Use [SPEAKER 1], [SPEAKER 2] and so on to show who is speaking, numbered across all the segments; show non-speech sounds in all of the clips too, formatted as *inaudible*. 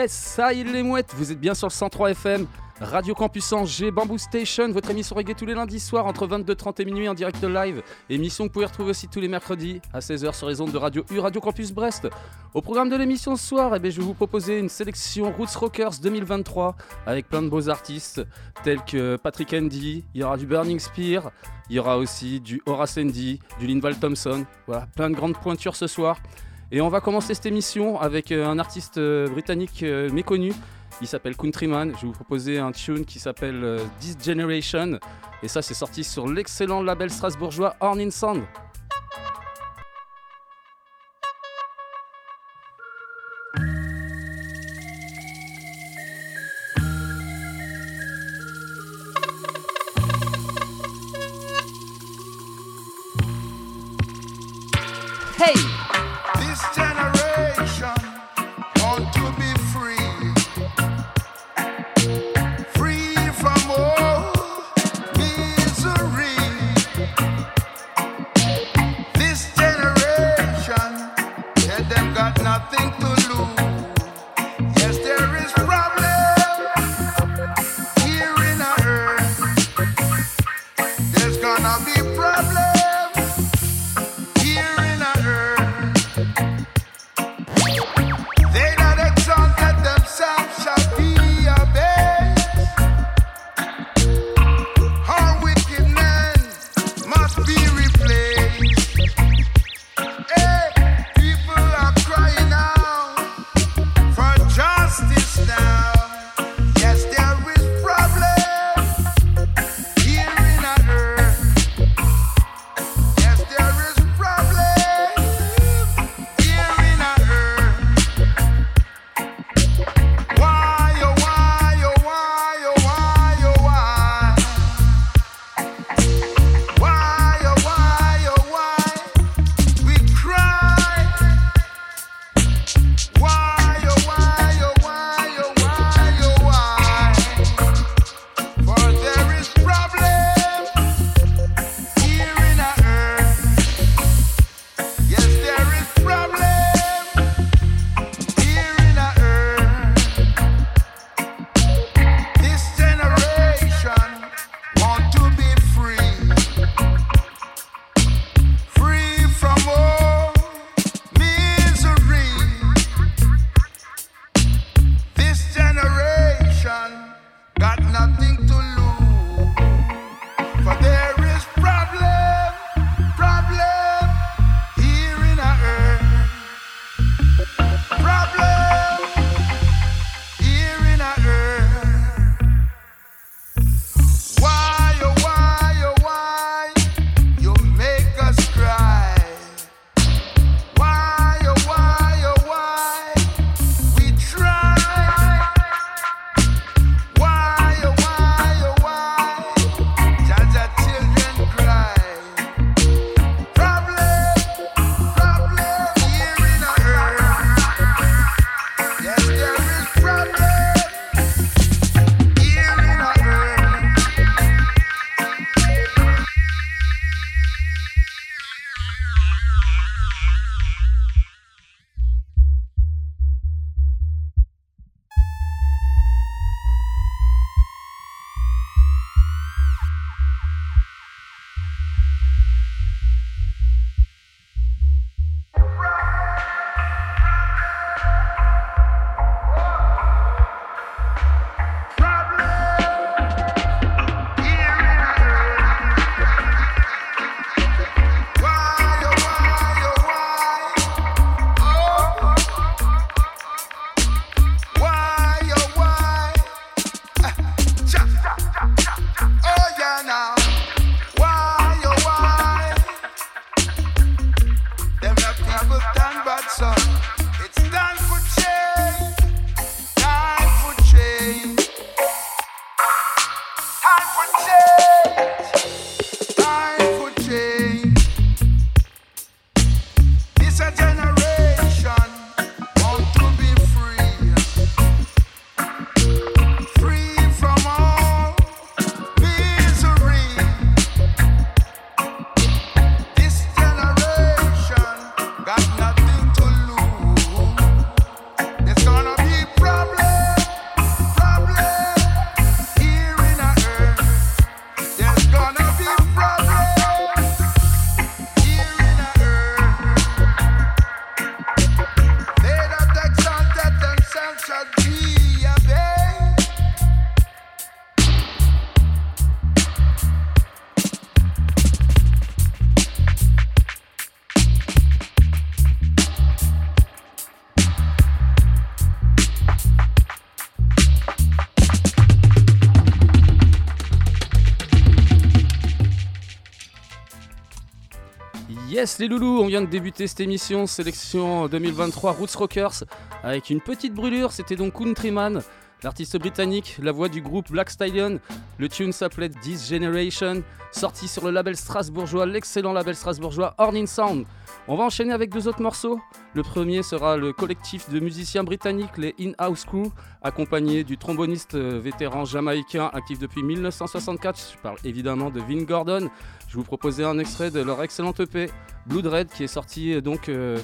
[SPEAKER 1] Yes, ça y est les mouettes, vous êtes bien sur le 103 FM, Radio Campus Angers, Bamboo Station, votre émission reggae tous les lundis soirs entre 22h30 et minuit en direct live. Émission que vous pouvez retrouver aussi tous les mercredis à 16h sur les ondes de Radio U, Radio Campus Brest. Au programme de l'émission ce soir, eh bien, je vais vous proposer une sélection Roots Rockers 2023 avec plein de beaux artistes tels que Patrick Andy, il y aura du Burning Spear, il y aura aussi du Horace Andy, du Linval Thompson, voilà, plein de grandes pointures ce soir. Et on va commencer cette émission avec euh, un artiste euh, britannique euh, méconnu. Il s'appelle Countryman. Je vais vous proposer un tune qui s'appelle This Generation. Et ça, c'est sorti sur l'excellent label strasbourgeois Horn in Sound.
[SPEAKER 2] Why? Yes
[SPEAKER 1] les loulous, on vient de débuter cette émission sélection 2023 Roots Rockers avec une petite brûlure, c'était donc Countryman, l'artiste britannique, la voix du groupe Black Stallion. Le tune s'appelait This Generation, sorti sur le label strasbourgeois, l'excellent label strasbourgeois Horning Sound. On va enchaîner avec deux autres morceaux. Le premier sera le collectif de musiciens britanniques, les In-House Crew, accompagné du tromboniste euh, vétéran jamaïcain actif depuis 1964. Je parle évidemment de Vin Gordon. Je vous proposais un extrait de leur excellente EP Blood Red qui est sorti euh, donc euh,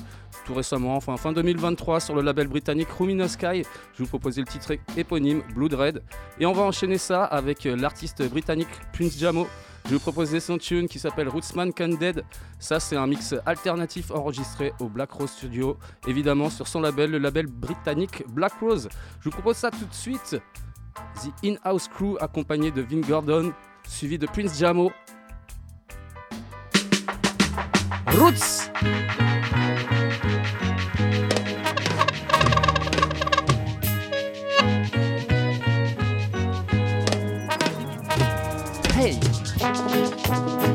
[SPEAKER 1] tout récemment, enfin fin 2023 sur le label britannique Rumino Sky. Je vous proposais le titre éponyme Blood Red. Et on va enchaîner ça avec l'artiste britannique Prince Jamo je vous proposer son tune qui s'appelle Rootsman Candid. Ça, c'est un mix alternatif enregistré au Black Rose Studio, évidemment sur son label, le label britannique Black Rose. Je vous propose ça tout de suite. The In-House Crew accompagné de Vin Gordon, suivi de Prince Jamo. Roots.
[SPEAKER 3] Hey.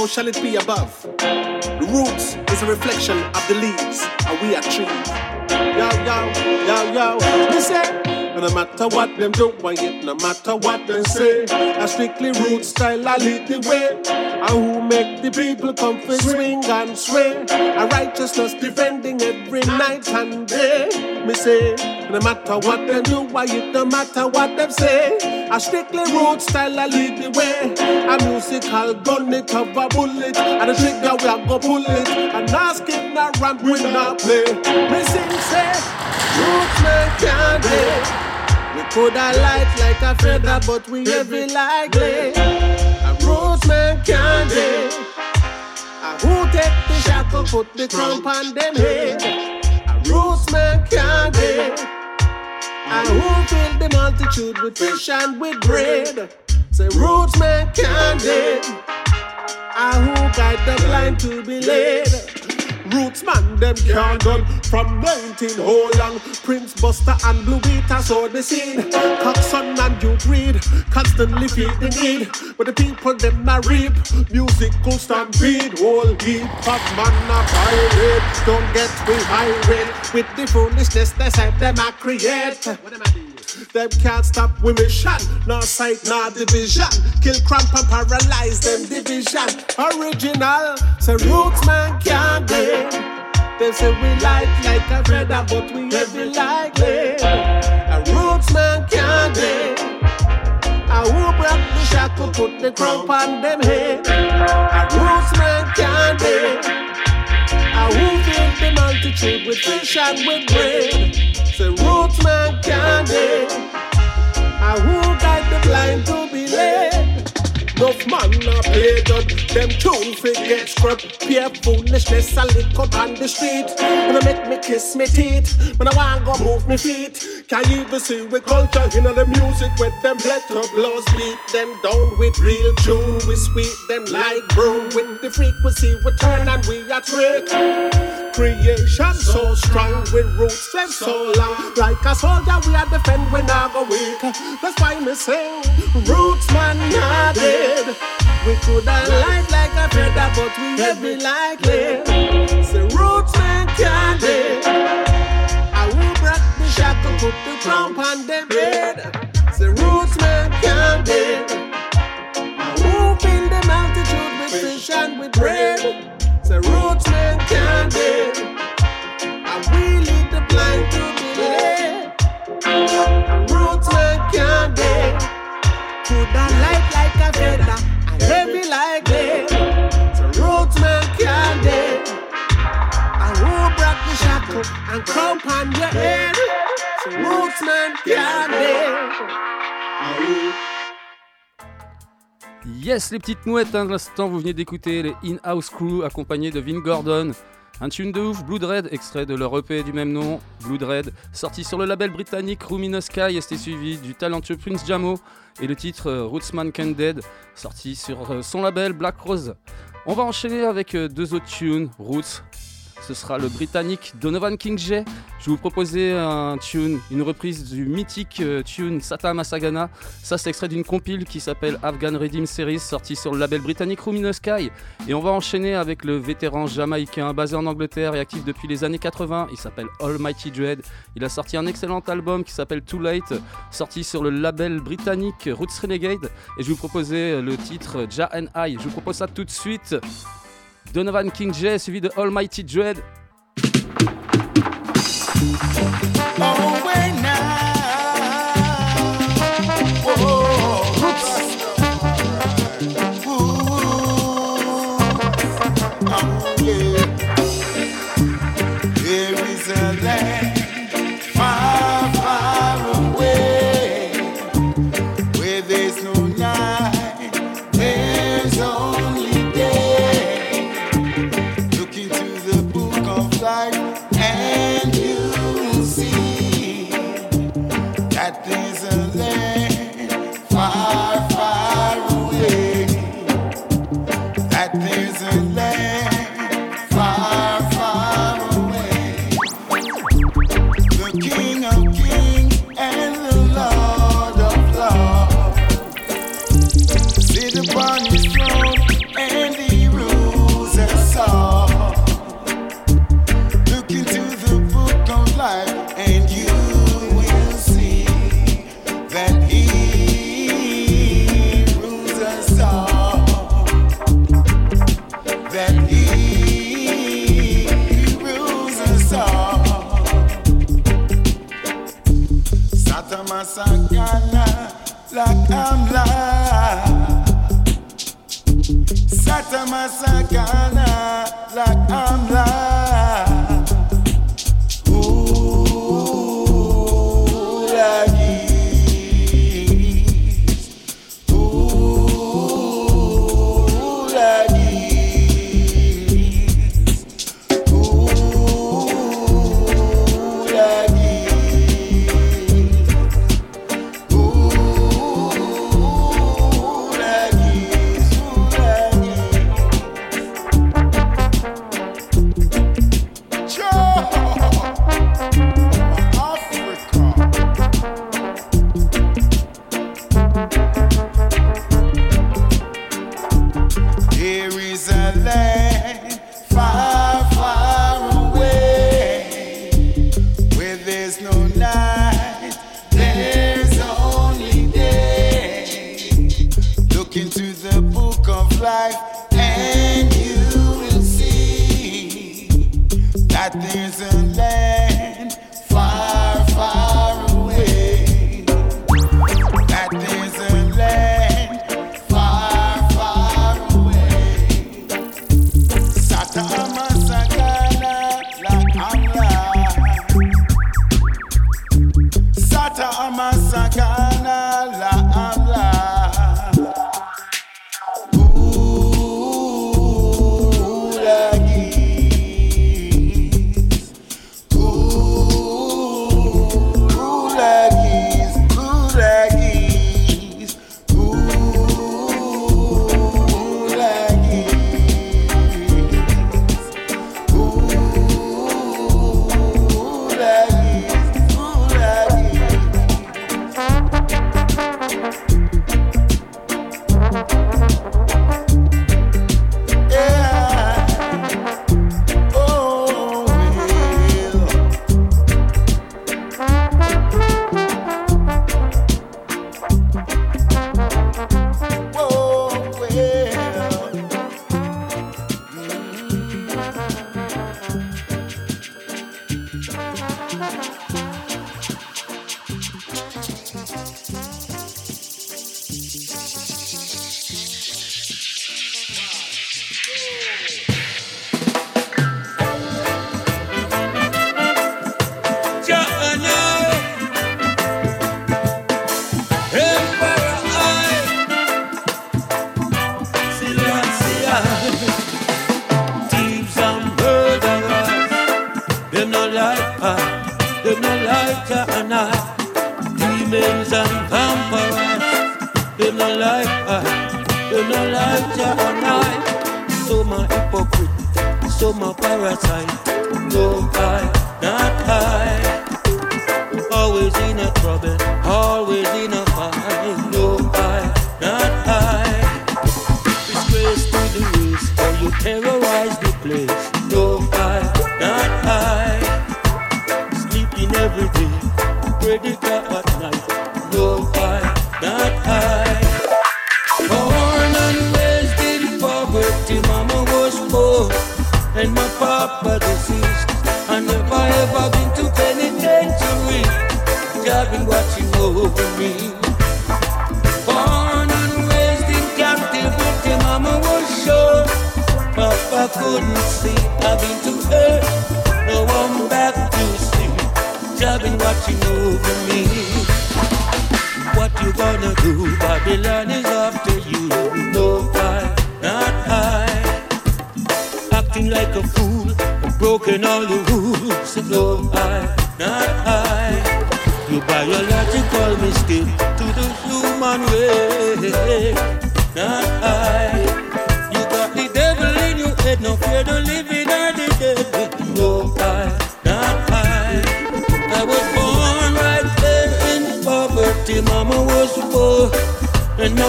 [SPEAKER 3] So shall it be above. The roots is a reflection of the leaves, and we are trees. Yo, yo, yo, yo. Listen. No matter what them do, I yet no matter what them say, a strictly root style I lead the way. And who make the people come for swing and sway. A righteousness defending every night and day. Me say, no matter what them do, I yet no matter what them say, a strictly root style I lead the way. A musical gun it a bullet, and the trigger we a go pull it. And ask it not ramp we not play. Me sing say, roots make candy. We coulda light like a feather, but we heavy like lead. A roots man candy. A who take the shackle, put the crown on them head. A roots man candy. A who fill the multitude with fish and with bread. Say roots man candy. A who guide the blind to be led. Roots man, them can't done from 19 whole long. Prince Buster and Blue Beater saw the scene. Coxsone and Duke Reid, constantly feed the need. But the people them not reap, musical stampede. Whole heap of man a pirate. Don't get me irate with the foolishness they said them a create. Them can't stop we mission, no sight, no division. Kill, cramp and paralyze them division. Original, say roots man can't get. They say we light like a feather, but we heavy like lead. A roots man can't get. A who broke the shackle, put the crown on them head. A roots man can't get. A who filled the multitude with fish and with bread. Say roots man can't. A who guide the blind to be led. Enough man not play done. Them tune fi get scrubbed. Pure foolishness I lick up on the street. When I make me kiss me teeth. When I want go move me feet. Can you even see we culture in the music with them let blows beat them down with real tune. We sweet them like broom with the frequency we turn and we are trick. Creation so strong with roots them so long. Like a soldier we are defend we not go weak. That's why me sing roots man not dead. We coulda light like a feather, but we heavy like lead. Say roots man can't dead. I will break the shackle, put the crown on them head. Say roots man can't dead. I will fill the multitude with fish and with bread. Say roots man can't dead. I will lead the blind to be led. Roots man can't like a like. I will break the and.
[SPEAKER 1] Yes, les petites mouettes, hein, de l'instant, vous venez d'écouter les In-House Crew accompagnés de Vin Gordon. Un tune de ouf, Blood Red, extrait de leur EP du même nom, Blood Red, sorti sur le label britannique Luminous Sky et c'était suivi du talentueux Prince Jamo et le titre euh, Rootsman Can Dead, sorti sur euh, son label Black Rose. On va enchaîner avec euh, deux autres tunes, Roots. Ce sera le britannique Donovan King J. Je vous proposer un tune, une reprise du mythique euh, tune Satan Masagana. Ça, c'est extrait d'une compile qui s'appelle Afghan Redeem Series, sortie sur le label britannique Luminous Sky. Et on va enchaîner avec le vétéran jamaïcain basé en Angleterre et actif depuis les années 80. Il s'appelle Almighty Dread. Il a sorti un excellent album qui s'appelle Too Late, sorti sur le label britannique Roots Renegade. Et je vous proposer le titre Ja and I. Je vous propose ça tout de suite. Donovan King J suivi de Almighty Dread.
[SPEAKER 4] Lakamla. Satama sakana lakamla. Ooh,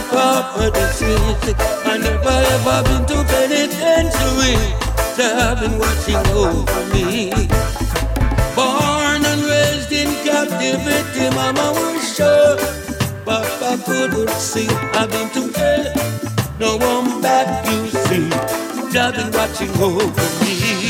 [SPEAKER 5] my papa deceased. I never ever been to penitentiary. They have been watching over me. Born and raised in captivity, mama was sure. Papa couldn't see. I've been to hell. No one back, you see. They've been watching over me.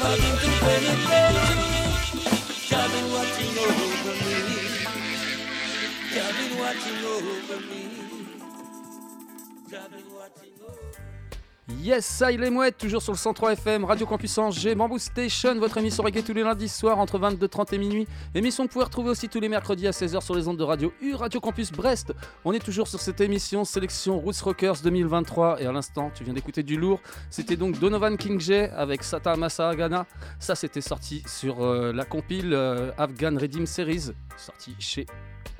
[SPEAKER 5] Been to been watching over me. They've been watching over me. They've been watching over
[SPEAKER 1] Yes, ça il est mouette, toujours sur le 103 FM, Radio Campus Angers, Bamboo Station, votre émission reggae tous les lundis soirs entre 22h30 et minuit. Émission que vous pouvez retrouver aussi tous les mercredis à 16h sur les ondes de Radio U, Radio Campus Brest. On est toujours sur cette émission sélection Roots Rockers 2023 et à l'instant tu viens d'écouter du lourd. C'était donc Donovan King J avec Sata Masahagana. Ça c'était sorti sur euh, la compile euh, Afghan Redeem Series, sorti chez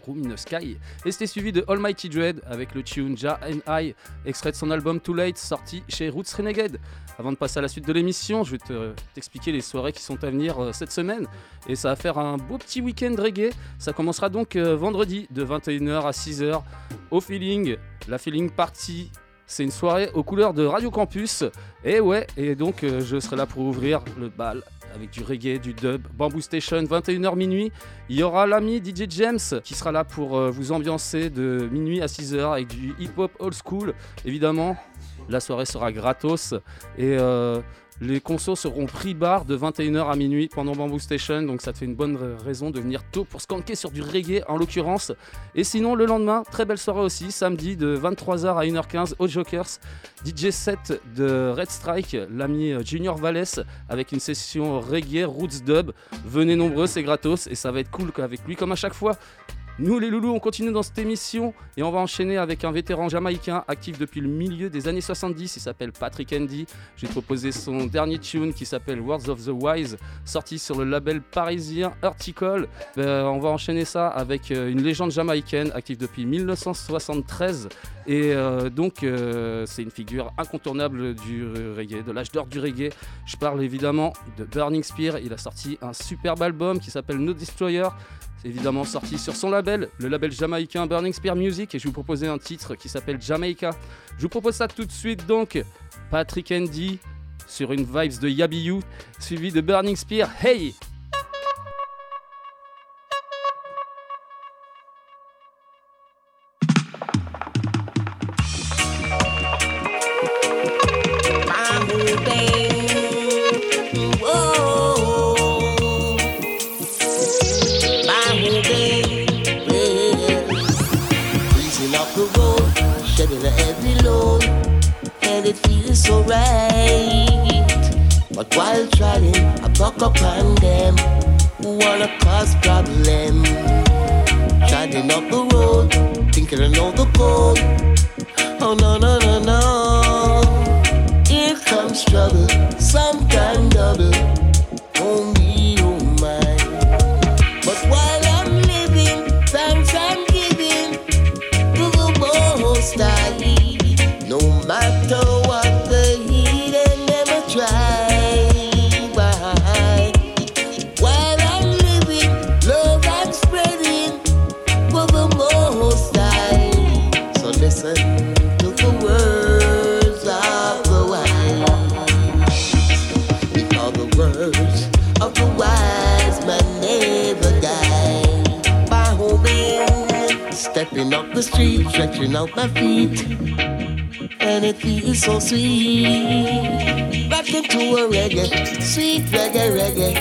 [SPEAKER 1] Room in the Sky. Et c'était suivi de Almighty Dread avec le tune Ja and I, extrait de son album Too Late, sorti chez Roots Renegade. Avant de passer à la suite de l'émission, je vais te- t'expliquer les soirées qui sont à venir euh, cette semaine. Et ça va faire un beau petit week-end reggae. Ça commencera donc euh, vendredi de 21h à 6h au Feeling, la Feeling Party. C'est une soirée aux couleurs de Radio Campus. Et ouais, et donc euh, je serai là pour ouvrir le bal avec du reggae, du dub, Bamboo Station, 21h minuit. Il y aura l'ami DJ James qui sera là pour euh, vous ambiancer de minuit à 6h avec du hip-hop old school. Évidemment, la soirée sera gratos et euh, les consos seront prix bar de 21h à minuit pendant Bamboo Station. Donc ça te fait une bonne ra- raison de venir tôt pour skanker sur du reggae en l'occurrence. Et sinon, le lendemain, très belle soirée aussi, samedi de 23h à 1h15 au Jokers. DJ set de Red Strike, l'ami euh, Junior Valles avec une session reggae roots dub. Venez nombreux, c'est gratos et ça va être cool avec lui comme à chaque fois. Nous les loulous, on continue dans cette émission et on va enchaîner avec un vétéran jamaïcain actif depuis le milieu des années 70. Il s'appelle Patrick Andy. J'ai proposé son dernier tune qui s'appelle Words of the Wise, sorti sur le label parisien Urtical. Euh, on va enchaîner ça avec euh, une légende jamaïcaine active depuis 1973 et euh, donc c'est une figure incontournable du reggae, de l'âge d'or du reggae. Je parle évidemment de Burning Spear. Il a sorti un superbe album qui s'appelle No Destroyer. Évidemment sorti sur son label, le label jamaïcain Burning Spear Music, et je vous proposer un titre qui s'appelle Jamaica. Je vous propose ça tout de suite donc. Patrick Andy, sur une vibes de Yabiyu, suivi de Burning Spear. Hey!
[SPEAKER 6] It feels so right. But while trying, I buck up on them who wanna cause problem. Treading up the road, thinking I know the code. Oh no no no no! Here comes trouble, some kind double. My feet, and it feels so sweet. Rocking to a reggae, sweet reggae, reggae,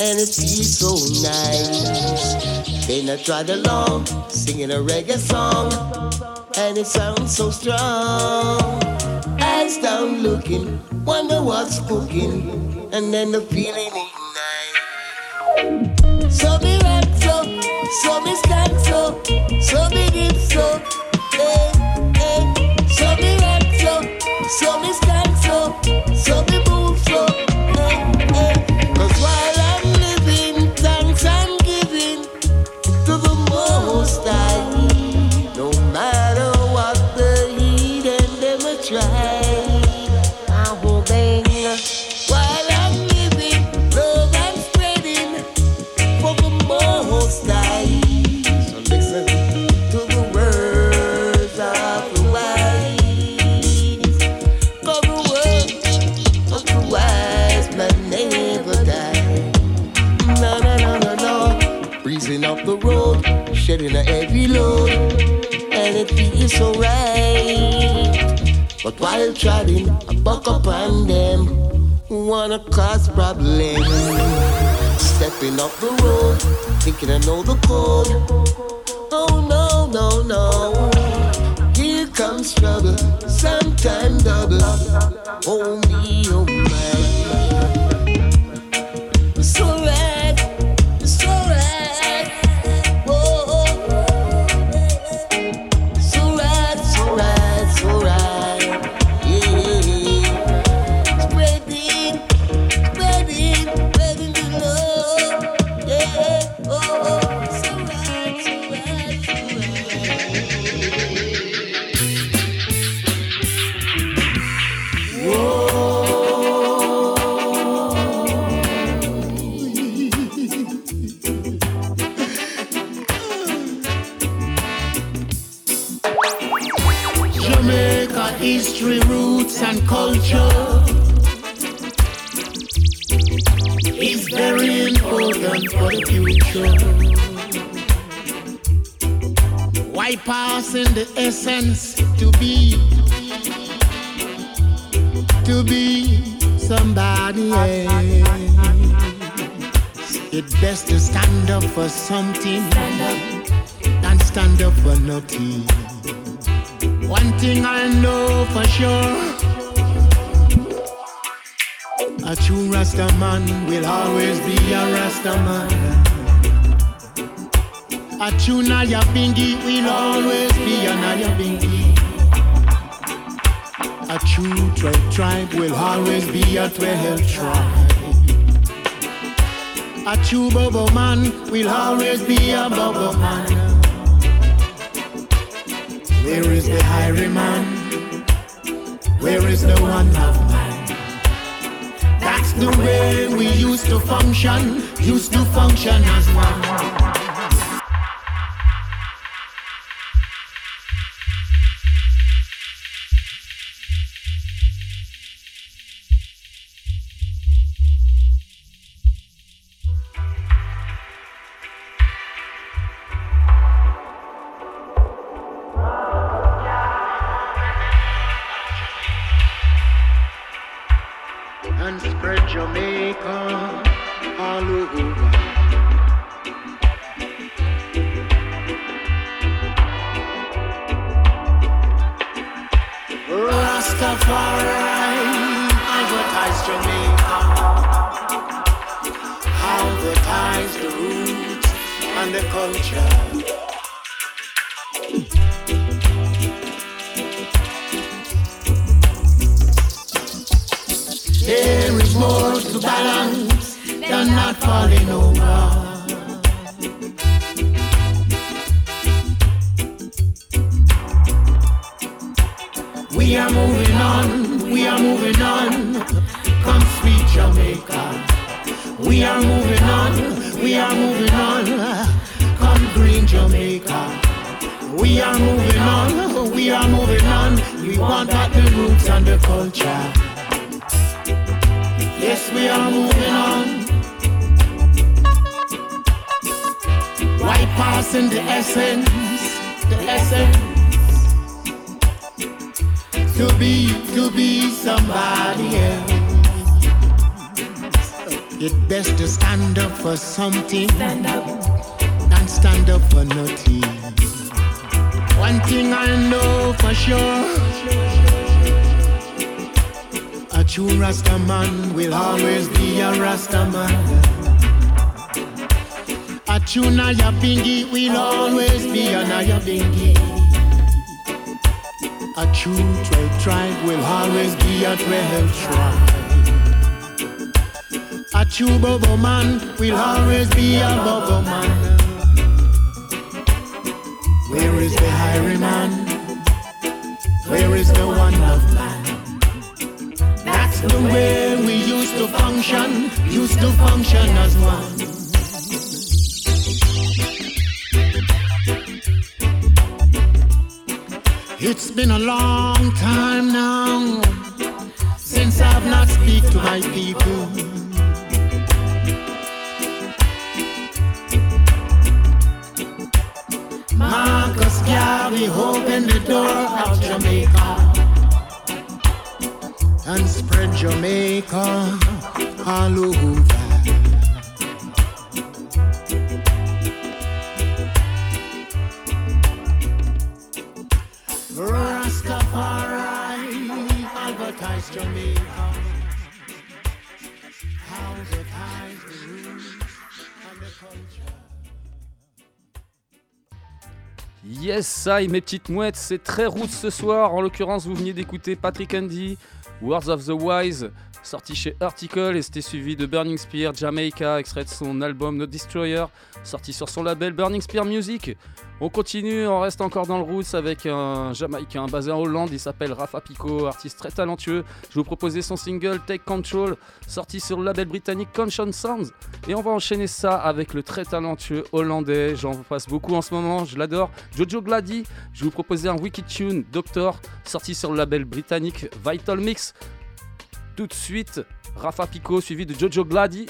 [SPEAKER 6] and it feels so nice. Then I tried along, singing a reggae song, and it sounds so strong. Eyes down looking, wonder what's cooking, and then the feeling Stepping up the road, thinking I know the code.
[SPEAKER 7] Future. Why passing the essence to be, to be somebody else? It's best to stand up for something and stand up for nothing. One thing I know for sure A true Rasta man will always be a Rasta man. A true Naya Bingi will always be a Nyabinghi A true 12 tribe will always be a 12 tribe. A true Bobo man will always be a Bobo man. Where is the highwayman? Where is the one of the way we used to function, used to function as one. Bingi will always be a Nyabinghi. A true 12 tribe will always be a 12 tribe. A true Bobo man will always be a Bobo man. Where is the highwayman? Where is the one of man? That's the way we used to function, used to function as one. It's been a long time now since I've not speak to my people. Marcus Garvey opened the door of Jamaica and spread Jamaica all over. Roots and the culture?
[SPEAKER 1] Yes, I, mes petites mouettes, c'est très route ce soir. En l'occurrence, vous veniez d'écouter Patrick Andy, Words of the Wise, sorti chez Article, et c'était suivi de Burning Spear, Jamaica, extrait de son album No Destroyer, sorti sur son label Burning Spear Music. On continue, on reste encore dans le roots avec un Jamaïcain basé en Hollande, il s'appelle Rafa Pico, artiste très talentueux. Je vous proposais son single Take Control, sorti sur le label britannique Conscious Sounds. Et on va enchaîner ça avec le très talentueux hollandais, j'en passe beaucoup en ce moment, je l'adore, Jojo Glady. Je vous proposais un Wicked Tune, Doctor, sorti sur le label britannique Vital Mix. Tout de suite, Rafa Pico suivi de Jojo Glady.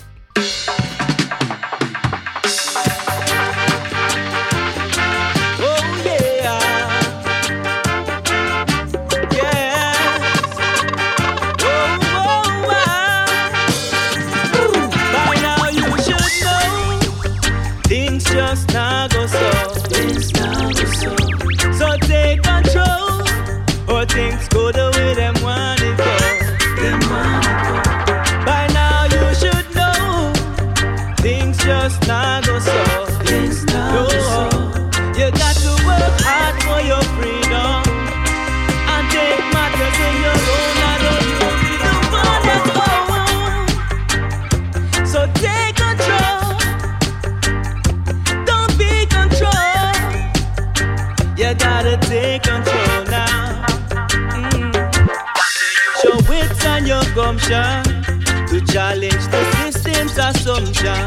[SPEAKER 5] Your gumption to challenge the system's assumption.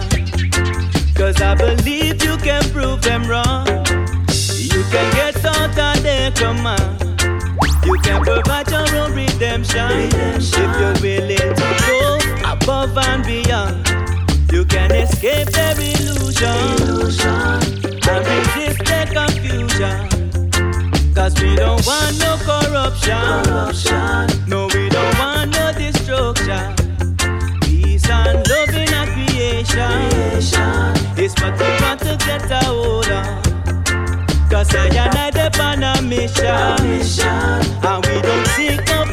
[SPEAKER 5] Cause I believe you can prove them wrong. You can get out of their command. You can provide your own redemption. If you're willing to go above and beyond, you can escape their illusion and resist their confusion. Cause we don't want no corruption. No, It's what we want to get a hold on. Cause I and I dep on mission. And we don't seek no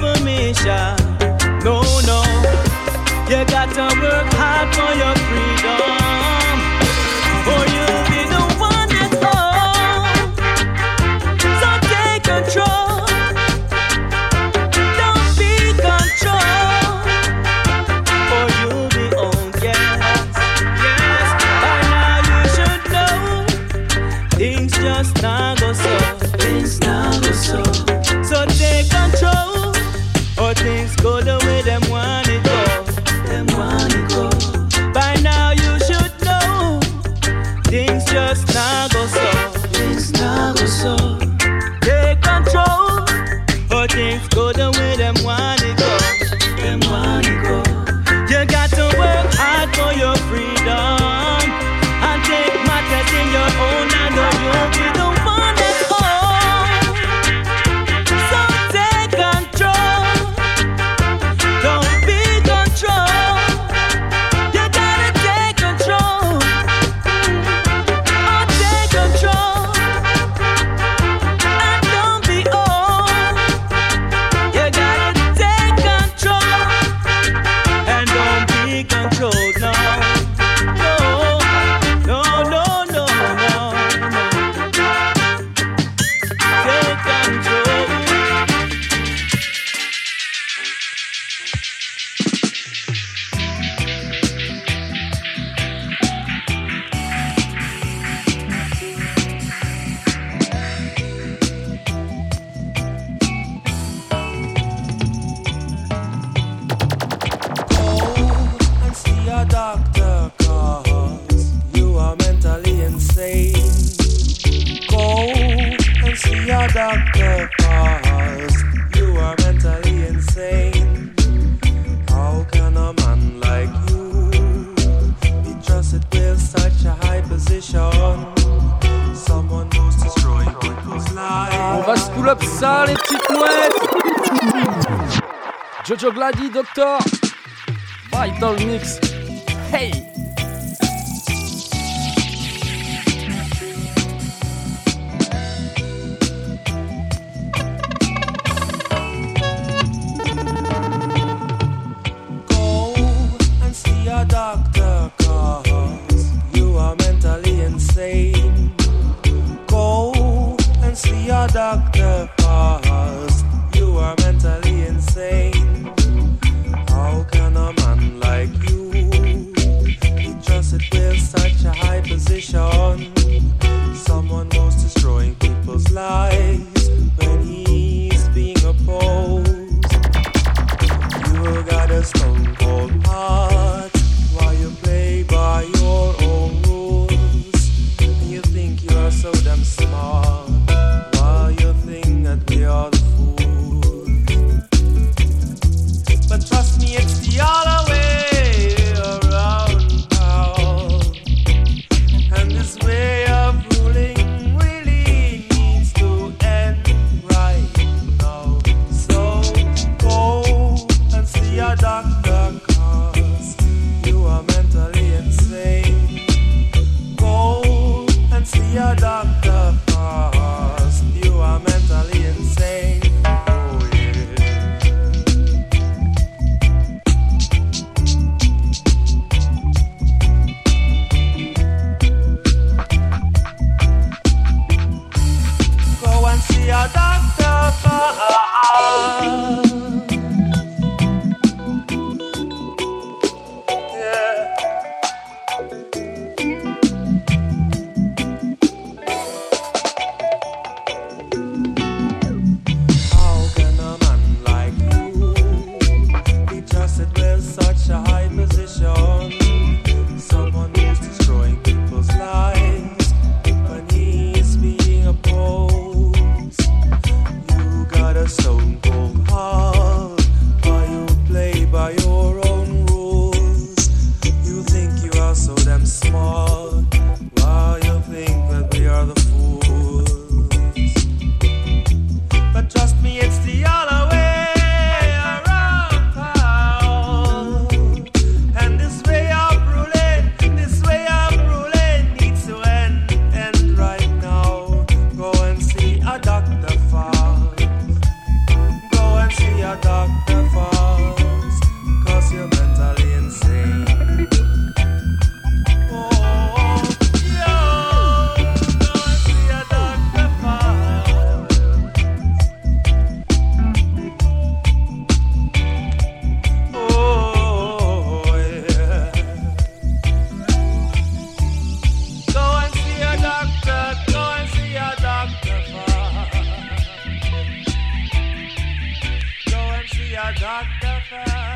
[SPEAKER 8] doctor.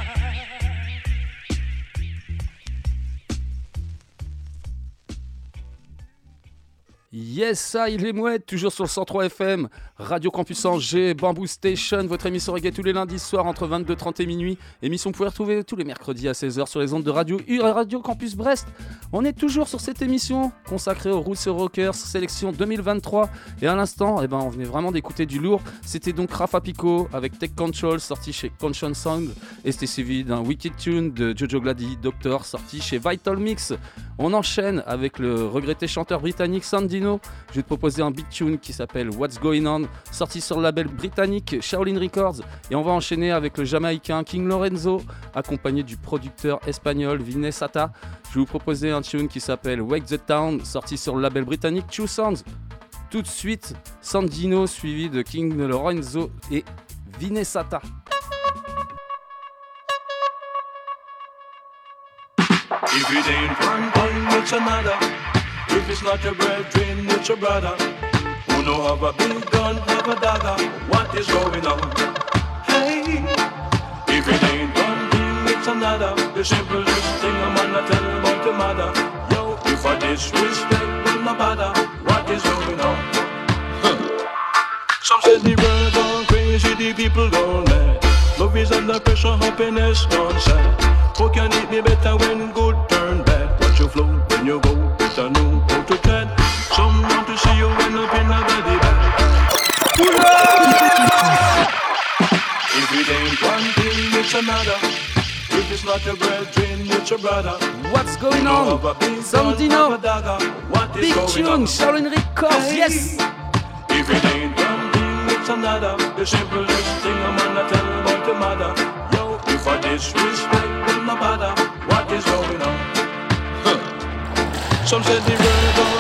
[SPEAKER 1] Yes, ça, il est mouette, toujours sur le 103 FM, Radio Campus Angers, Bamboo Station, votre émission reggae tous les lundis soirs entre 22h30 et minuit. Émission que vous pouvez retrouver tous les mercredis à 16h sur les ondes de Radio U Radio Campus Brest. On est toujours sur cette émission consacrée aux Roots Rockers, sélection 2023. Et à l'instant, eh ben, on venait vraiment d'écouter du lourd. C'était donc Rafa Pico avec Tech Control, sorti chez Conscience Sound. Et c'était suivi d'un Wicked Tune de Jojo Glady, Doctor, sorti chez Vital Mix. On enchaîne avec le regretté chanteur britannique Je vais te proposer un beat tune qui s'appelle What's Going On, sorti sur le label britannique Shaolin Records. Et on va enchaîner avec le jamaïcain King Lorenzo, accompagné du producteur espagnol Vinesata. Je vais vous proposer un tune qui s'appelle Wake the Town, sorti sur le label britannique Two Sounds. Tout de suite, Sandino suivi de King Lorenzo et Vinesata.
[SPEAKER 9] If it's not your brethren, it's your brother. Who know have a big gun, have a dagger. What is going on? Hey, if it ain't one thing, it's another. The simplest thing a man I tell about the mother. Yo, if I disrespect, will not bother. What is going on? Some say the world gone crazy, the people gone mad. Love is under pressure, happiness gone sad. How can it be better when good turn bad? Watch your flow when you go, better know If it ain't one thing, it's another. If it's not your brethren, it's your brother.
[SPEAKER 1] What's going on? Sandino, Big Tune, Shaolin Records, yes!
[SPEAKER 9] If it ain't one thing, it's another. The simplest thing a man I tell about the mother. Yo, if I disrespect, will not bother. What is going on? Some said the world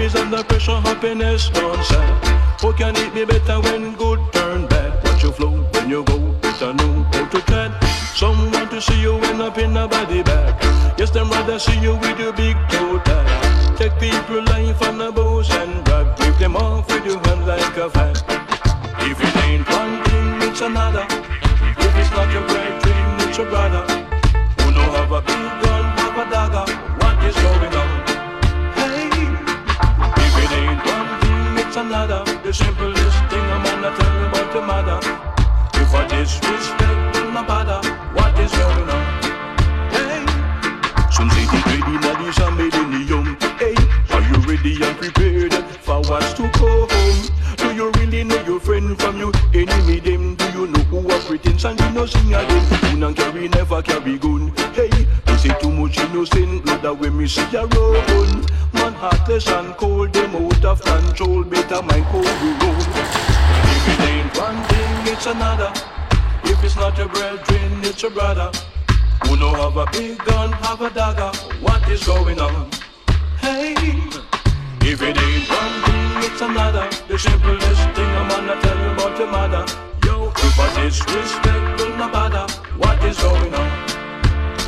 [SPEAKER 9] is under pressure, happiness gone sad. How can it be better when good turn bad? Watch your flow when you go, better know how to tread. Some want to see you end up in a body bag. Yes, them rather see you with your big toe tag. Take people life on a boss and brag. Rip them off with your hand like a fag. If it ain't one thing, it's another. If it's not your brethren, it's your brother. Who know have a big gun, have a dagger. What is going on? The simplest thing a man I tell about the mother. If I disrespect, will not bother. What is going on? Hey, some say the in the are made in the. Hey, are you ready and prepared for what's to come? Do you really know your friend from your enemy? Them do you know who are pretend and you know sing again? Who not carry never carry gun. Hey, you say too much innocent blood that when me see a run. Heartless and cold, them out of control. Better mind cold you. If it ain't one thing, it's another. If it's not your brethren, it's your brother. Who know have a big gun, have a dagger. What is going on? Hey, if it ain't one thing, it's another. The simplest thing a man I tell you about your mother. Yo, if I disrespect, will not bother. What is going on?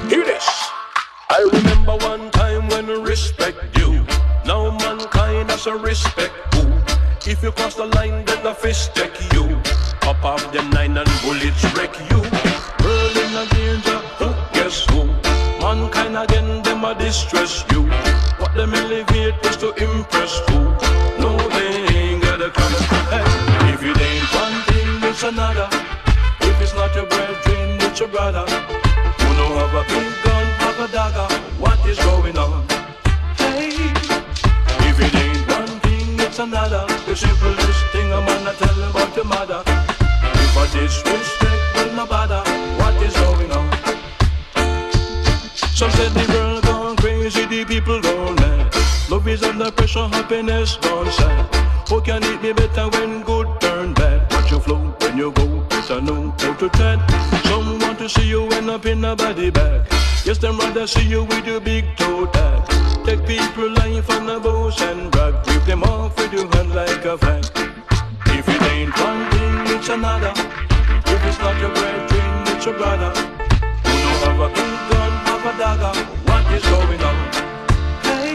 [SPEAKER 9] Hear this. I remember one time when respect mankind a respect who. If you cross the line, then the fist check you. Pop off them nine and bullets wreck you. World in a danger, who guess who? Mankind again, them a distress you. What them elevate is to impress who? No, they ain't got a clue. Hey, if it ain't one thing, it's another. If it's not your brethren, it's your brother. It's another. The simplest thing a man I tell about your mother. If I disrespect, will not bother. What is going on? Some said the world gone crazy, the people gone mad. Love is under pressure, happiness gone sad. How can it be better when good turn bad? Watch your flow when you go, better know how to tread. Some want to see you end up in a body bag. Yes, them rather see you with your big toe tag. Take people life on a boss and brag. Them off with your hand like a flag. If it ain't one thing, it's another. If it's not your brethren, it's your brother. Who know have a big gun, have a dagger. What is going on? Hey,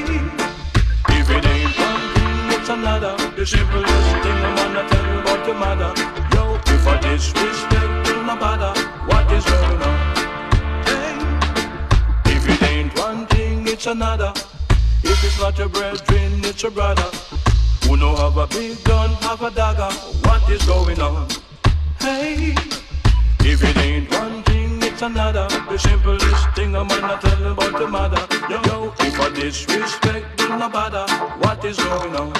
[SPEAKER 9] if it ain't one thing, it's another. The simplest thing a man I tell you about your mother. Yo, if I disrespect, will not bother. What is going on? Hey, if it ain't one thing, it's another. If it's not your brethren, it's your brother. Who know have a big gun, have a dagger. What is going on? Hey, if it ain't one thing, it's another. The simplest thing a man a tell about the mother. Yo, yo, if I disrespect, do not bother. What is going on?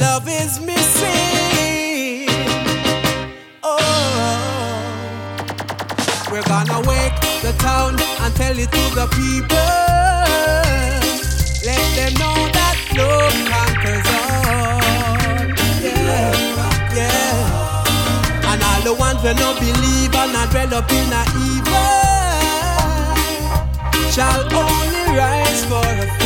[SPEAKER 8] Love is missing. We're gonna wake the town and tell it to the people. Let them know that love conquers all. Yeah, yeah. And all the ones that don't believe and not dwell up in a evil shall only rise for a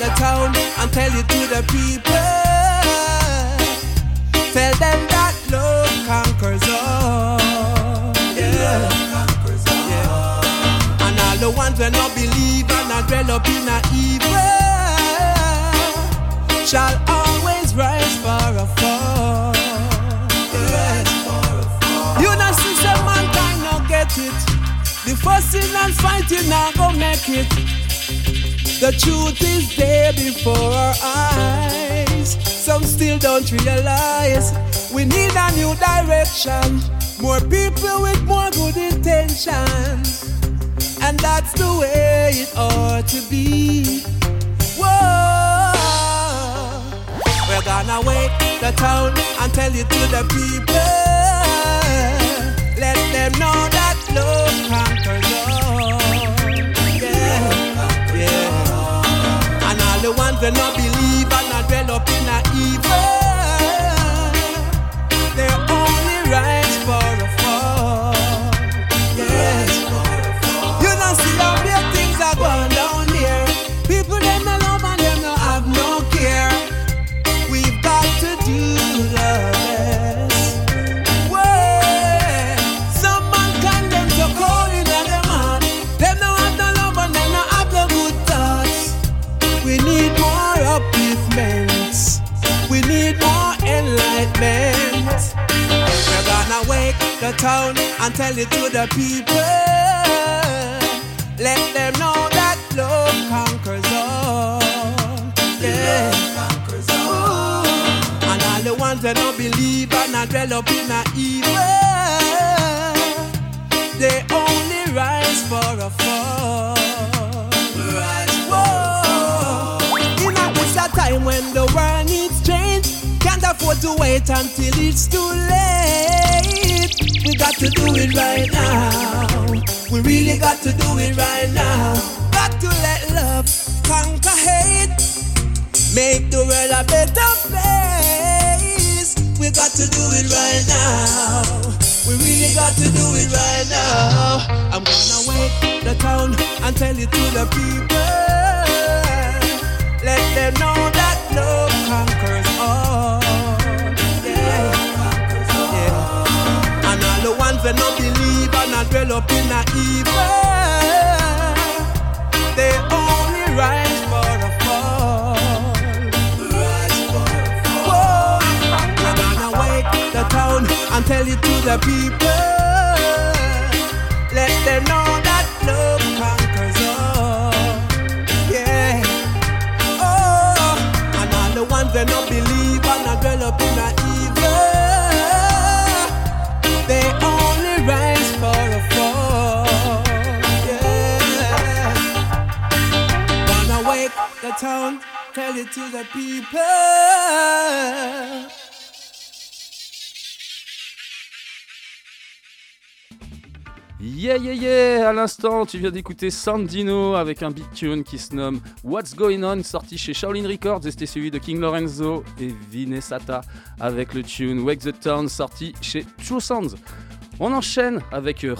[SPEAKER 8] the town and tell it to the people. Tell them that love conquers all. Yeah. Yeah. And all the ones that not believe and not dwell up in a evil shall always rise for a fall. Yeah. You know, mankind not get it. The fussing and fighting now go make it. The truth is there before our eyes. Some still don't realize we need a new direction. More people with more good intentions. And that's the way it ought to be. Whoa. We're gonna wake the town and tell it to the people. Let them know that love conquers the ones that not believe and not dwell up in a evil, the town and tell it to the people. Let them know that love conquers all. Yeah. Ooh. And all the ones that don't believe and not dwell up in a evil, they only rise for a fall. Whoa. In a this a time when the world needs change, can't afford to wait until it's too late. We got to do it right now. We really got to do it right now. Got to let love conquer hate. Make the world a better place. We got to do it right now. We really got to do it right now. I'm gonna wake the town and tell it to the people. Let them know that love not dwell up in a evil, they only rise for a fall. Whoa. We're gonna wake the town and tell it to the people. Let them know town, tell it to the people.
[SPEAKER 1] Yeah yeah yeah À l'instant, tu viens d'écouter Sandino avec un beat tune qui se nomme What's Going On, sorti chez Shaolin Records et c'était suivi de King Lorenzo et Vinesata avec le tune Wake the Town, sorti chez True Sounds. On enchaîne avec euh,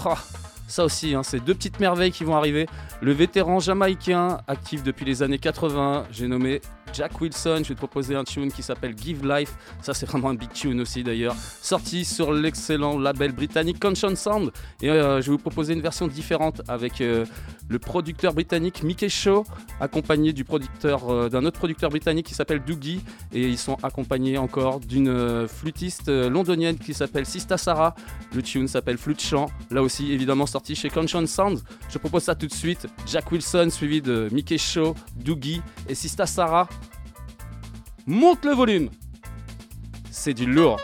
[SPEAKER 1] ça aussi, hein, c'est deux petites merveilles qui vont arriver. Le vétéran jamaïcain, actif depuis les années 80, j'ai nommé Jack Wilson. Je vais te proposer un tune qui s'appelle Give Life. Ça, c'est vraiment un big tune aussi d'ailleurs. Sorti sur l'excellent label britannique Conscience Sound. Et euh, je vais vous proposer une version différente avec euh, le producteur britannique Mickey Shaw, accompagné euh, d'un autre producteur britannique qui s'appelle Doogie. Et ils sont accompagnés encore d'une flûtiste londonienne qui s'appelle Sista Sarah. Le tune s'appelle Flûte Chant. Là aussi, évidemment, sorti chez Conscience Sound. Je propose ça tout de suite. Jack Wilson suivi de Mickey Shaw, Doogie et Sista Sarah. Monte le volume. C'est du lourd.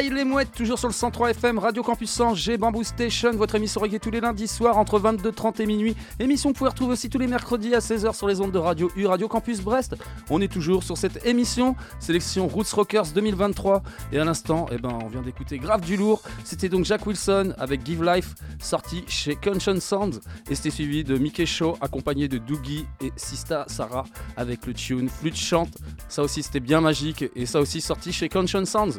[SPEAKER 10] Est mouettes, toujours sur le 103 FM, Radio Campus 100, G Bamboo Station, votre émission reggae tous les lundis soirs entre 22h30 et minuit. Émission que vous pouvez retrouver aussi tous les mercredis à 16h sur les ondes de Radio U, Radio Campus Brest. On est toujours sur cette émission, sélection Roots Rockers 2023. Et à l'instant, eh ben, on vient d'écouter grave du lourd. C'était donc Jack Wilson avec Give Life, sorti chez Conscience Sounds. Et c'était suivi de Mickey Shaw, accompagné de Doogie et Sista Sarah avec le tune Flûte Chante. Ça aussi, c'était bien magique. Et ça aussi, sorti chez Conscience Sounds.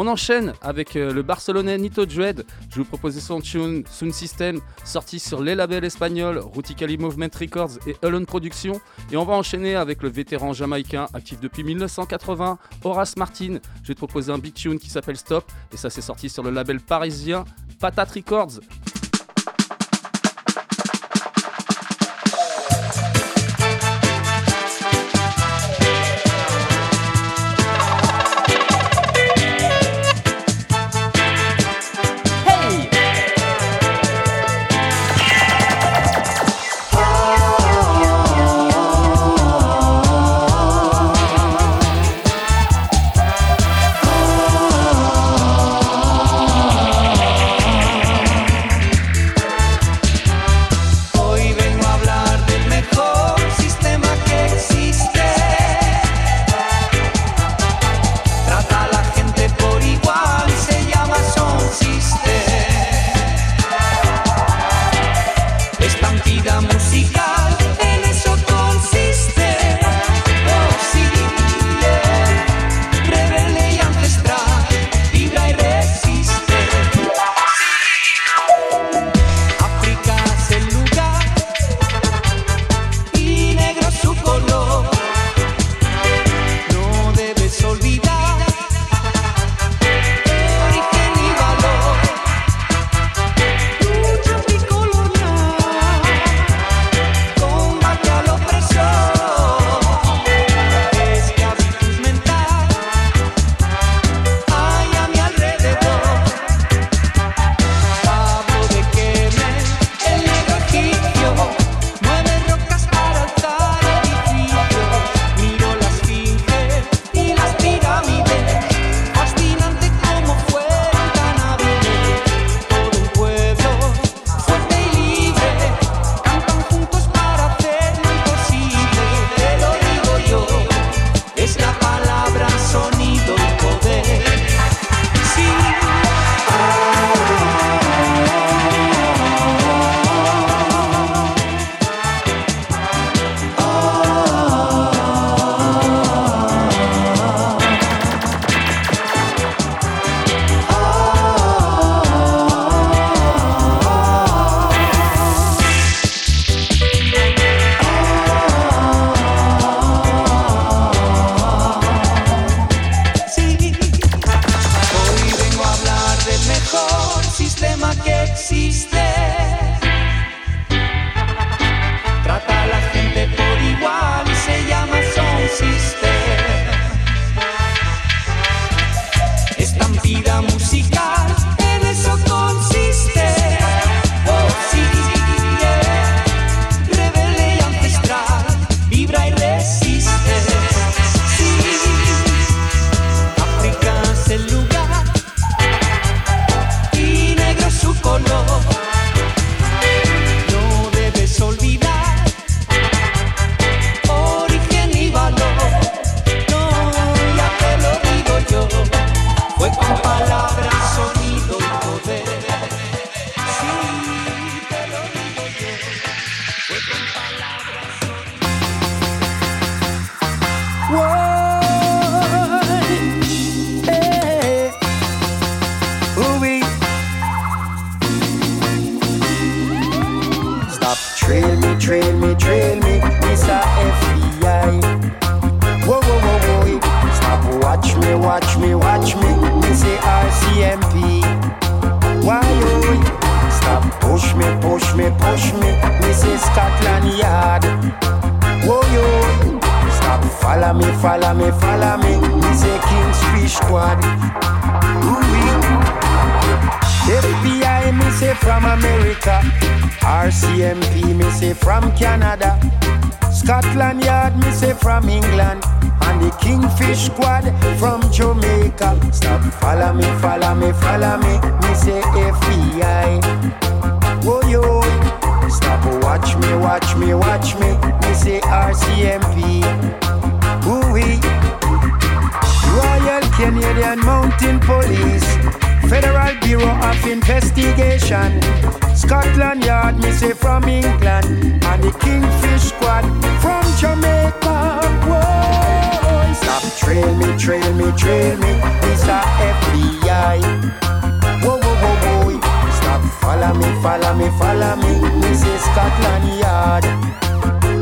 [SPEAKER 10] On enchaîne avec euh, le Barcelonais Nito Dread. Je vous proposais son tune Sound System, sorti sur les labels espagnols Ruticali Movement Records et Alone Productions. Et on va enchaîner avec le vétéran jamaïcain actif depuis 1980, Horace Martin. Je vais te proposer un big tune qui s'appelle Stop. Et ça, c'est sorti sur le label parisien Patate Records.
[SPEAKER 11] CMP, me say from Canada. Scotland Yard, me say from England. And the Kingfish Squad from Jamaica. Stop, follow me, follow me, follow me. Me say FBI. Whoa, oh, yo. Stop, watch me, watch me, watch me. Me say RCMP. Ooh, Royal Canadian Mountain Police. Federal Bureau of Investigation, Scotland Yard, me say from England, and the Kingfish Squad from Jamaica. Whoa, stop trail me, trail me, trail me, Mr. FBI. Whoa, whoa, whoa, whoa, stop follow me, follow me, follow me, me say Scotland Yard.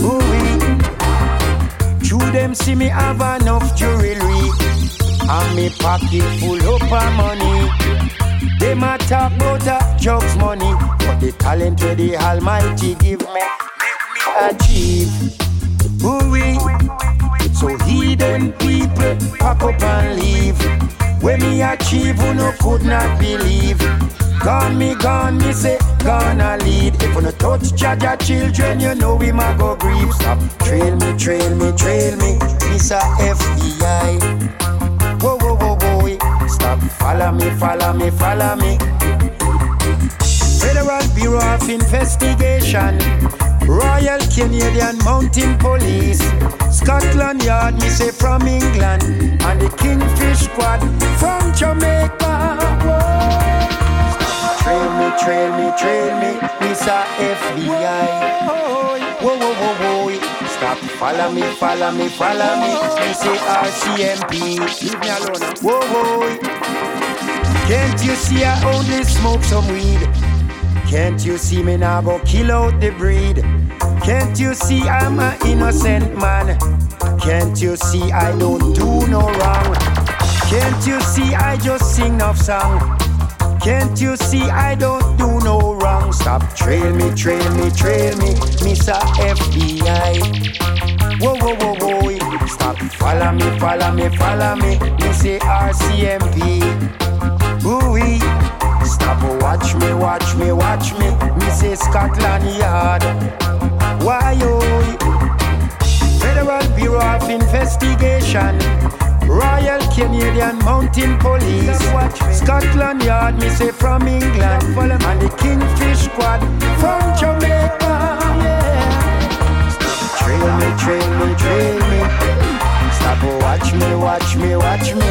[SPEAKER 11] Ooh-wee. True them see me have enough jewelry And me pocket full up of money Them a talk about a drugs money But the talent where the Almighty give me achieve. Ooh-wee. So heathen people pack up and leave. When me achieve who no could not believe? Gone me gone me say gonna lead. If you no touch Jah Jah children you know we ma go grieve. Stop. Trail me trail me trail me Mr. FBI follow me follow me follow me Federal Bureau of Investigation Royal Canadian Mountain Police Scotland Yard, me say from England And the Kingfish Squad from Jamaica. Trail me, trail me, trail me Mr. FBI Whoa, whoa, whoa, whoa Stop, follow me, follow me, follow me Me say RCMP Leave me alone. Whoa, whoa Can't you see I only smoke some weed can't you see me now go kill out the breed? Can't you see I'm an innocent man? Can't you see I don't do no wrong? Can't you see I just sing enough song? Can't you see I don't do no wrong? Stop trail me, trail me, trail me, Mr. FBI. Whoa, whoa, whoa, whoa. Stop, follow me, follow me, follow me, say RCMP. Ooh-wee. Stop, watch me, watch me, watch me, say Scotland Yard. Why, oh, Federal Bureau of Investigation. Royal Canadian Mountain Police, Scotland Yard, me say from England, and the Kingfish Squad from Jamaica. Yeah. Stop, trail me, trail me, trail me. Stop, watch me, watch me, watch me.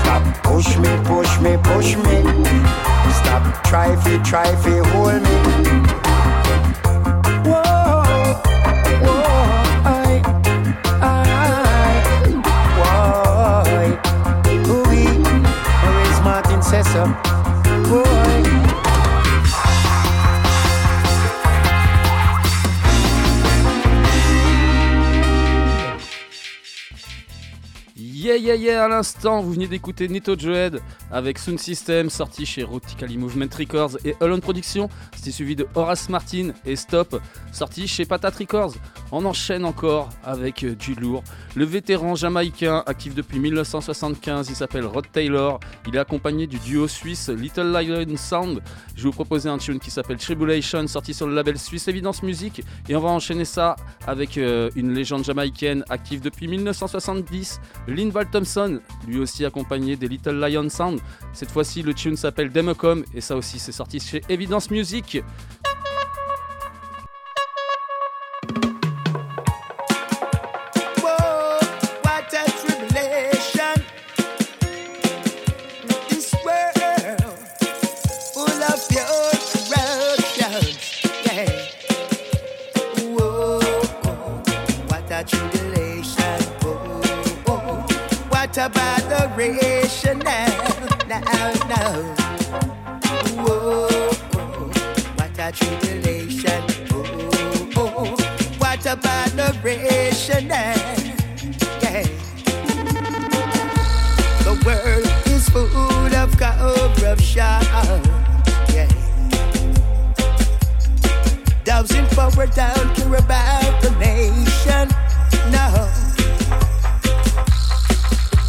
[SPEAKER 11] Stop, push me, push me, push me. Stop, try fi, try fi, hold me. Sessa? Boy.
[SPEAKER 1] Yeah yeah yeah à l'instant vous venez d'écouter Nito Joed avec Sound System sorti chez Rotically Movement Records et Holland Productions c'était suivi de Horace Martin et Stop sorti chez Patat Records on enchaîne encore avec euh, du lourd le vétéran jamaïcain actif depuis 1975 il s'appelle Rod Taylor il est accompagné du duo suisse Little Lion Sound je vais vous proposer un tune qui s'appelle Tribulation sorti sur le label suisse Evidence Music et on va enchaîner ça avec euh, une légende jamaïcaine active depuis 1970 Linval Thompson, lui aussi accompagné des Little Lion Sound. Cette fois-ci, le tune s'appelle Democom et ça aussi, c'est sorti chez Evidence Music.
[SPEAKER 12] About the? World is full of corruption. Yeah. In power don't care about the nation. No.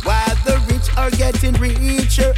[SPEAKER 12] While the rich are getting richer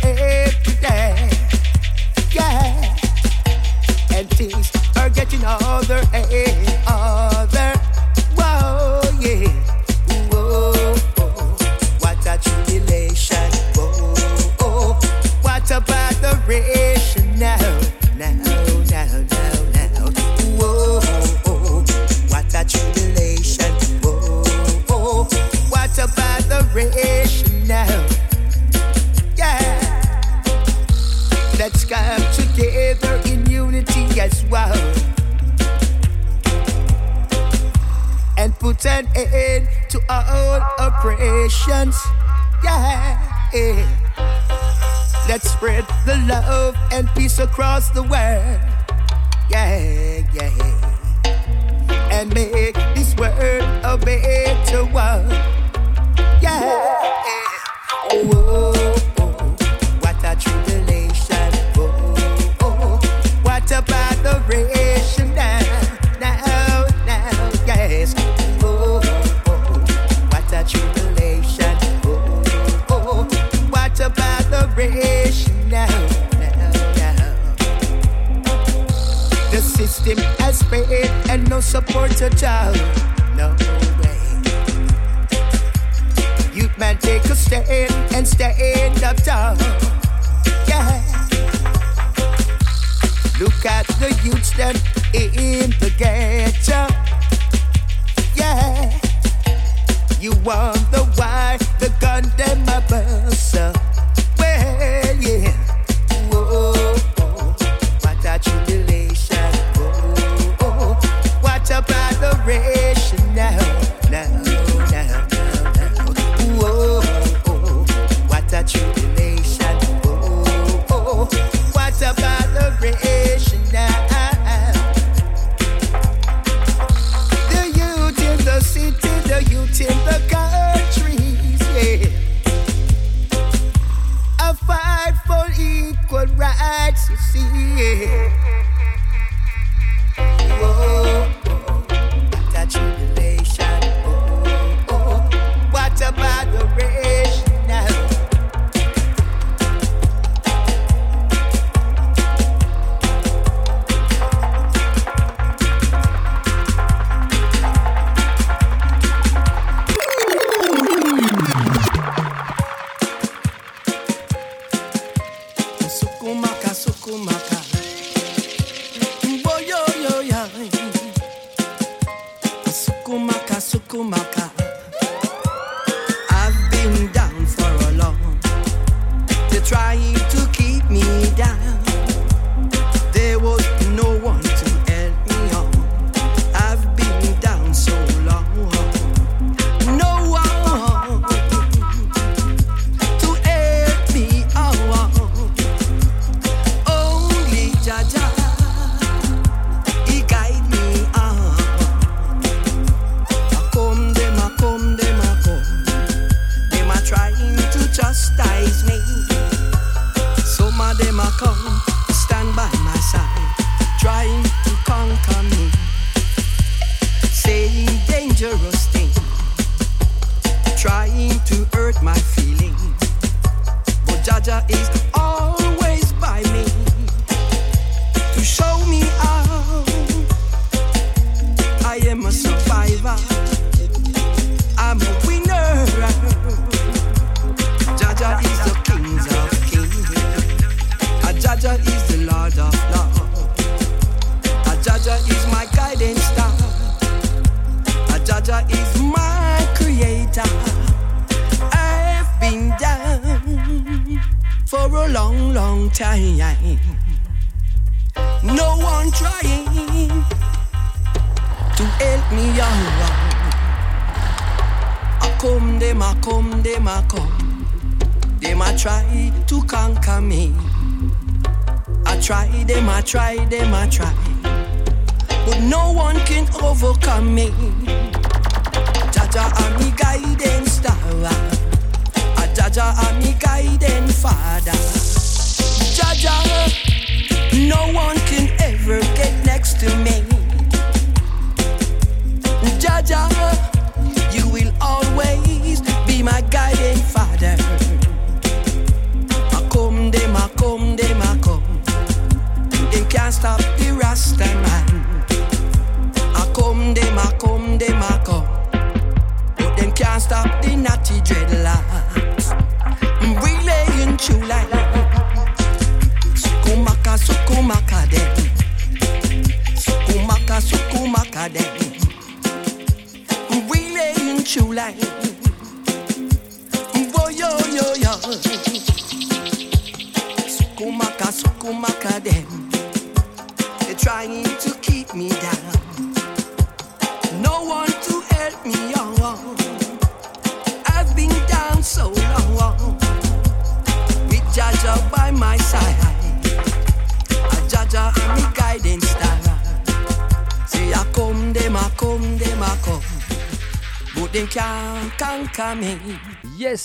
[SPEAKER 12] love and peace across the world. Yeah, yeah. And make the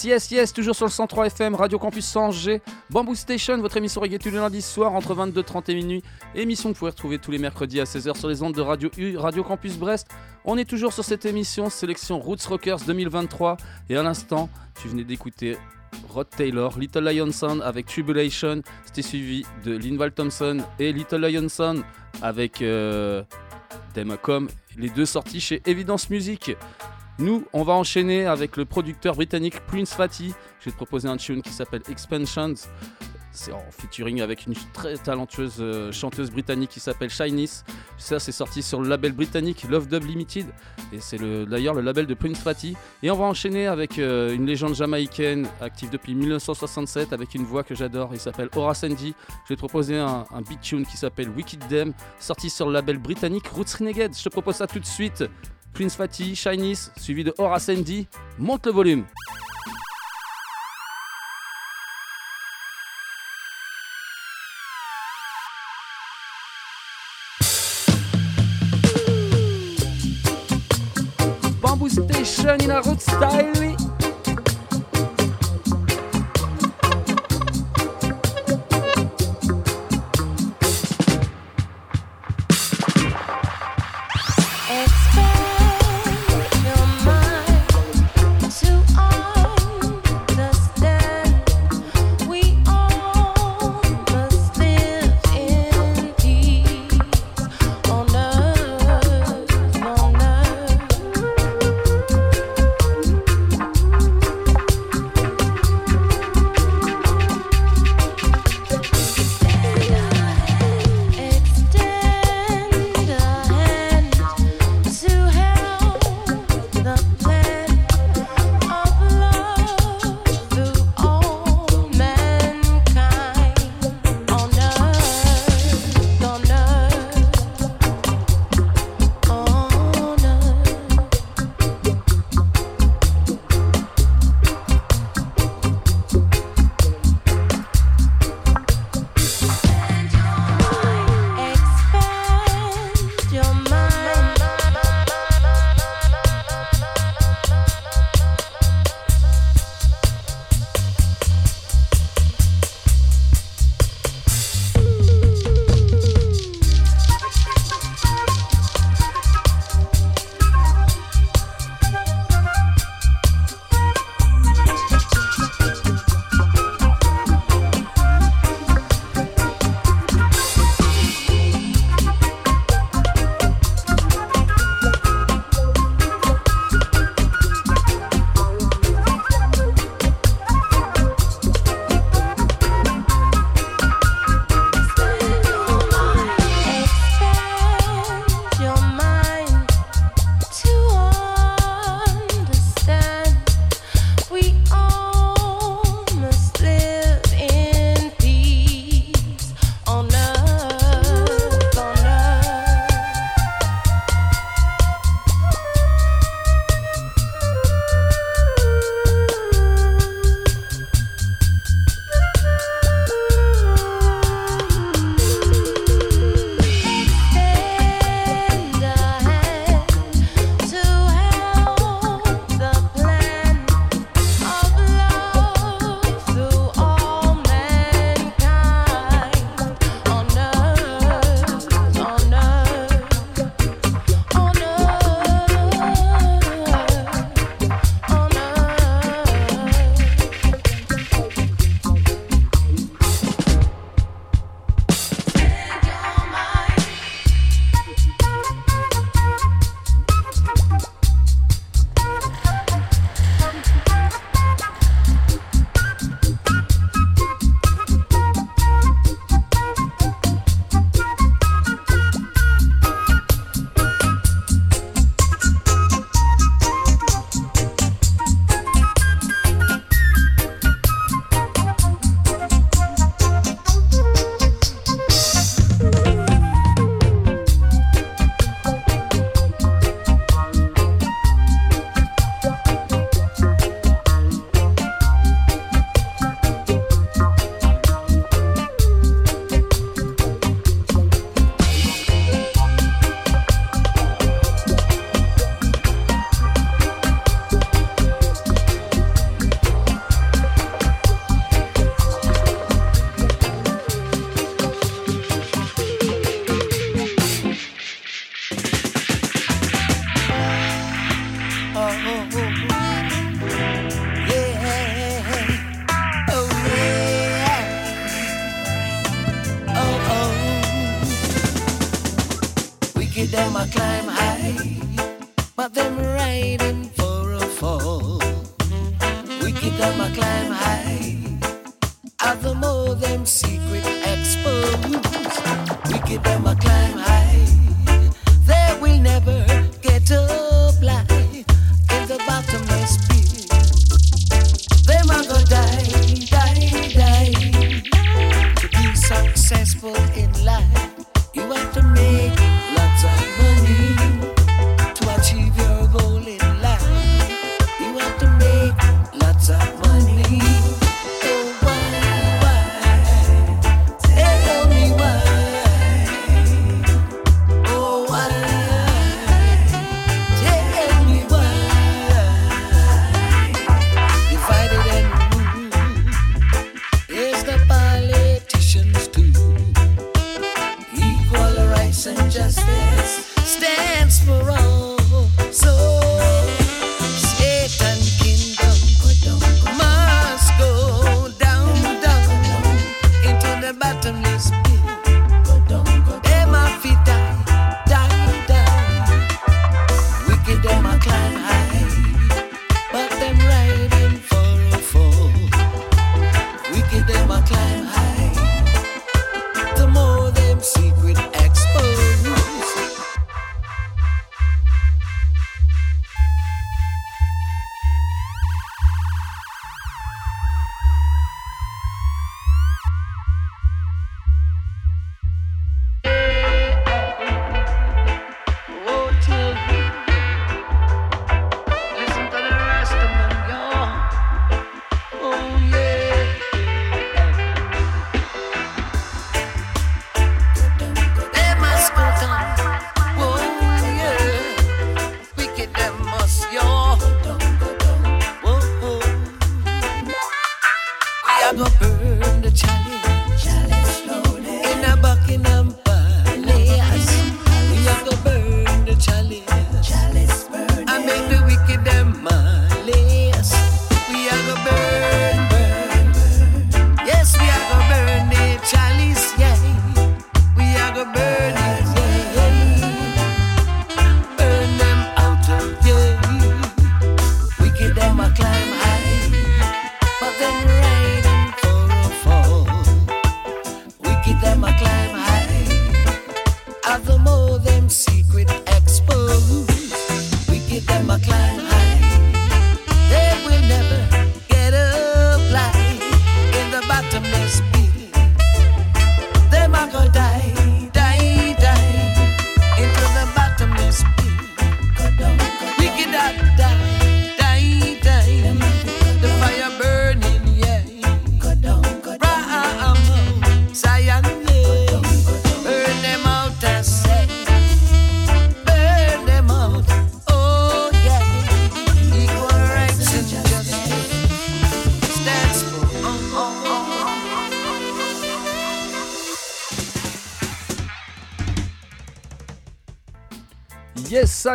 [SPEAKER 1] Yes, yes, toujours sur le 103 FM, Radio Campus Angers, Bamboo Station, votre émission reggae tous les lundis soirs entre 22h30 et minuit. Émission que vous pouvez retrouver tous les mercredis à 16h sur les ondes de Radio Campus Brest. On est toujours sur cette émission, sélection Roots Rockers 2023. Et à l'instant, tu venais d'écouter Rod Taylor, Little Lion Sound avec Tribulation. C'était suivi de Linval Thompson et Little Lion Sound avec euh, Demacom. Les deux sorties chez Evidence Music. Nous, on va enchaîner avec le producteur britannique Prince Fatty. Je vais te proposer un tune qui s'appelle Expansions. C'est en featuring avec une très talentueuse euh, chanteuse britannique qui s'appelle Shyness. Ça, c'est sorti sur le label britannique Love Dub Limited. Et c'est le- d'ailleurs le label de Prince Fatty. Et on va enchaîner avec euh, une légende jamaïcaine active depuis 1967 avec une voix que j'adore. Il s'appelle Horace Andy. Je vais te proposer un, un beat tune qui s'appelle Wicked Dem, sorti sur le label britannique Roots Renegade. Je te propose ça tout de suite. Prince Fatty, Shyness, suivi de Horace Andy. Monte le volume. Bamboo Station in a road style.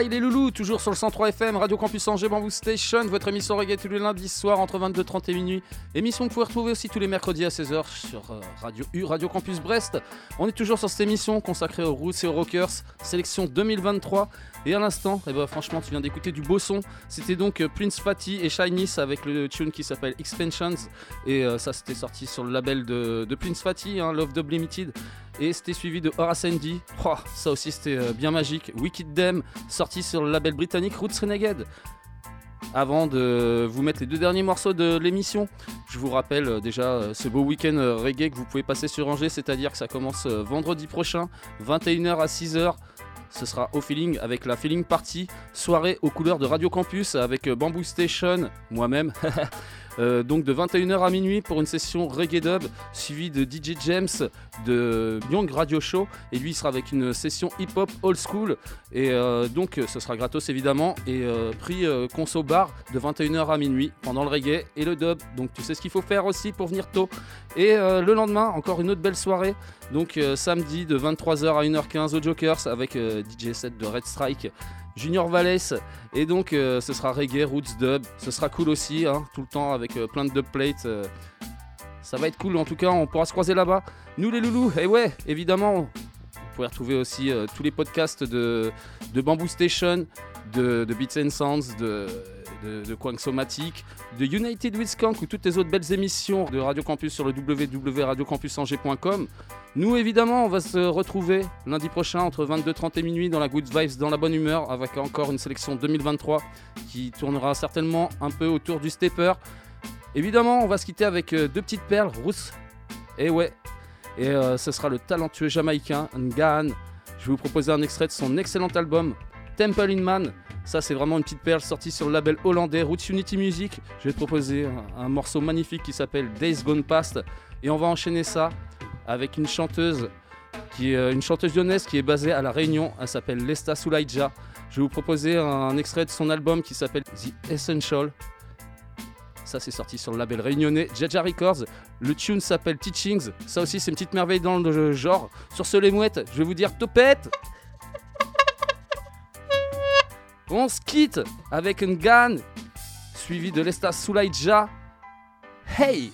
[SPEAKER 1] Il est loulou, toujours sur le 103 FM, Radio Campus Angers, Bamboo Station, votre émission reggae tous les lundis soirs entre 22h30 et minuit. Émission que vous pouvez retrouver aussi tous les mercredis à 16h sur euh, Radio U, Radio Campus Brest. On est toujours sur cette émission consacrée aux roots et aux rockers, sélection 2023. Et à l'instant, eh ben, franchement, tu viens d'écouter du beau son. C'était donc euh, Prince Fatty et Shyness avec le tune qui s'appelle Expansions. Et euh, ça, c'était sorti sur le label de, Prince Fatty, hein, Love Dub Limited. Et c'était suivi de Horace Andy. Ça aussi, c'était euh, bien magique. Wicked Dem, sorti sur le label britannique Roots Renegade. Avant de vous mettre les deux derniers morceaux de l'émission, je vous rappelle déjà ce beau week-end reggae que vous pouvez passer sur Angers, c'est-à-dire que ça commence vendredi prochain, 21h à 6h. Ce sera au feeling avec la feeling party, soirée aux couleurs de Radio Campus avec Bamboo Station, moi-même. *laughs* Euh, donc de 21h à minuit pour une session reggae dub suivie de DJ James de Young Radio Show. Et lui il sera avec une session hip hop old school. Et euh, donc ce sera gratos évidemment. Et euh, prix conso bar de 21h à minuit pendant le reggae et le dub. Donc tu sais ce qu'il faut faire aussi pour venir tôt. Et le lendemain encore une autre belle soirée. Donc samedi de 23h à 1h15 au Jokers avec DJ set de Red Strike Junior Valles et donc euh, ce sera reggae, roots, dub, ce sera cool aussi, hein, tout le temps avec euh, plein de dubplates. euh. ça va être cool en tout cas, on pourra se croiser là-bas. Nous les loulous, et ouais, évidemment, pouvez retrouver aussi tous les podcasts de, de Bamboo Station, de, de Beats and Sounds, de, de, de Quang Somatic, de United with Skank ou toutes les autres belles émissions de Radio Campus sur le www.radiocampusangers.com. Nous, évidemment, on va se retrouver lundi prochain entre 22h30 et minuit dans la Good Vibes, dans la bonne humeur, avec encore une sélection 2023 qui tournera certainement un peu autour du stepper. Évidemment, on va se quitter avec euh, deux petites perles, Rousse. Et ouais, et euh, ce sera le talentueux jamaïcain Ngaan. Je vais vous proposer un extrait de son excellent album Temple in Man. Ça, c'est vraiment une petite perle sortie sur le label hollandais Roots Unity Music. Je vais te proposer un morceau magnifique qui s'appelle Days Gone Past. Et on va enchaîner ça avec une chanteuse qui est euh, une chanteuse lyonnaise qui est basée à La Réunion. Elle s'appelle Lesta Sulaidja. Je vais vous proposer un extrait de son album qui s'appelle The Essential. Ça, c'est sorti sur le label réunionnais Jaja Records. Le tune s'appelle Teachings. Ça aussi, c'est une petite merveille dans le genre. Sur ce, les mouettes, je vais vous dire topette. On se quitte avec une Gan suivi de Lesta Sulaidja. Hey!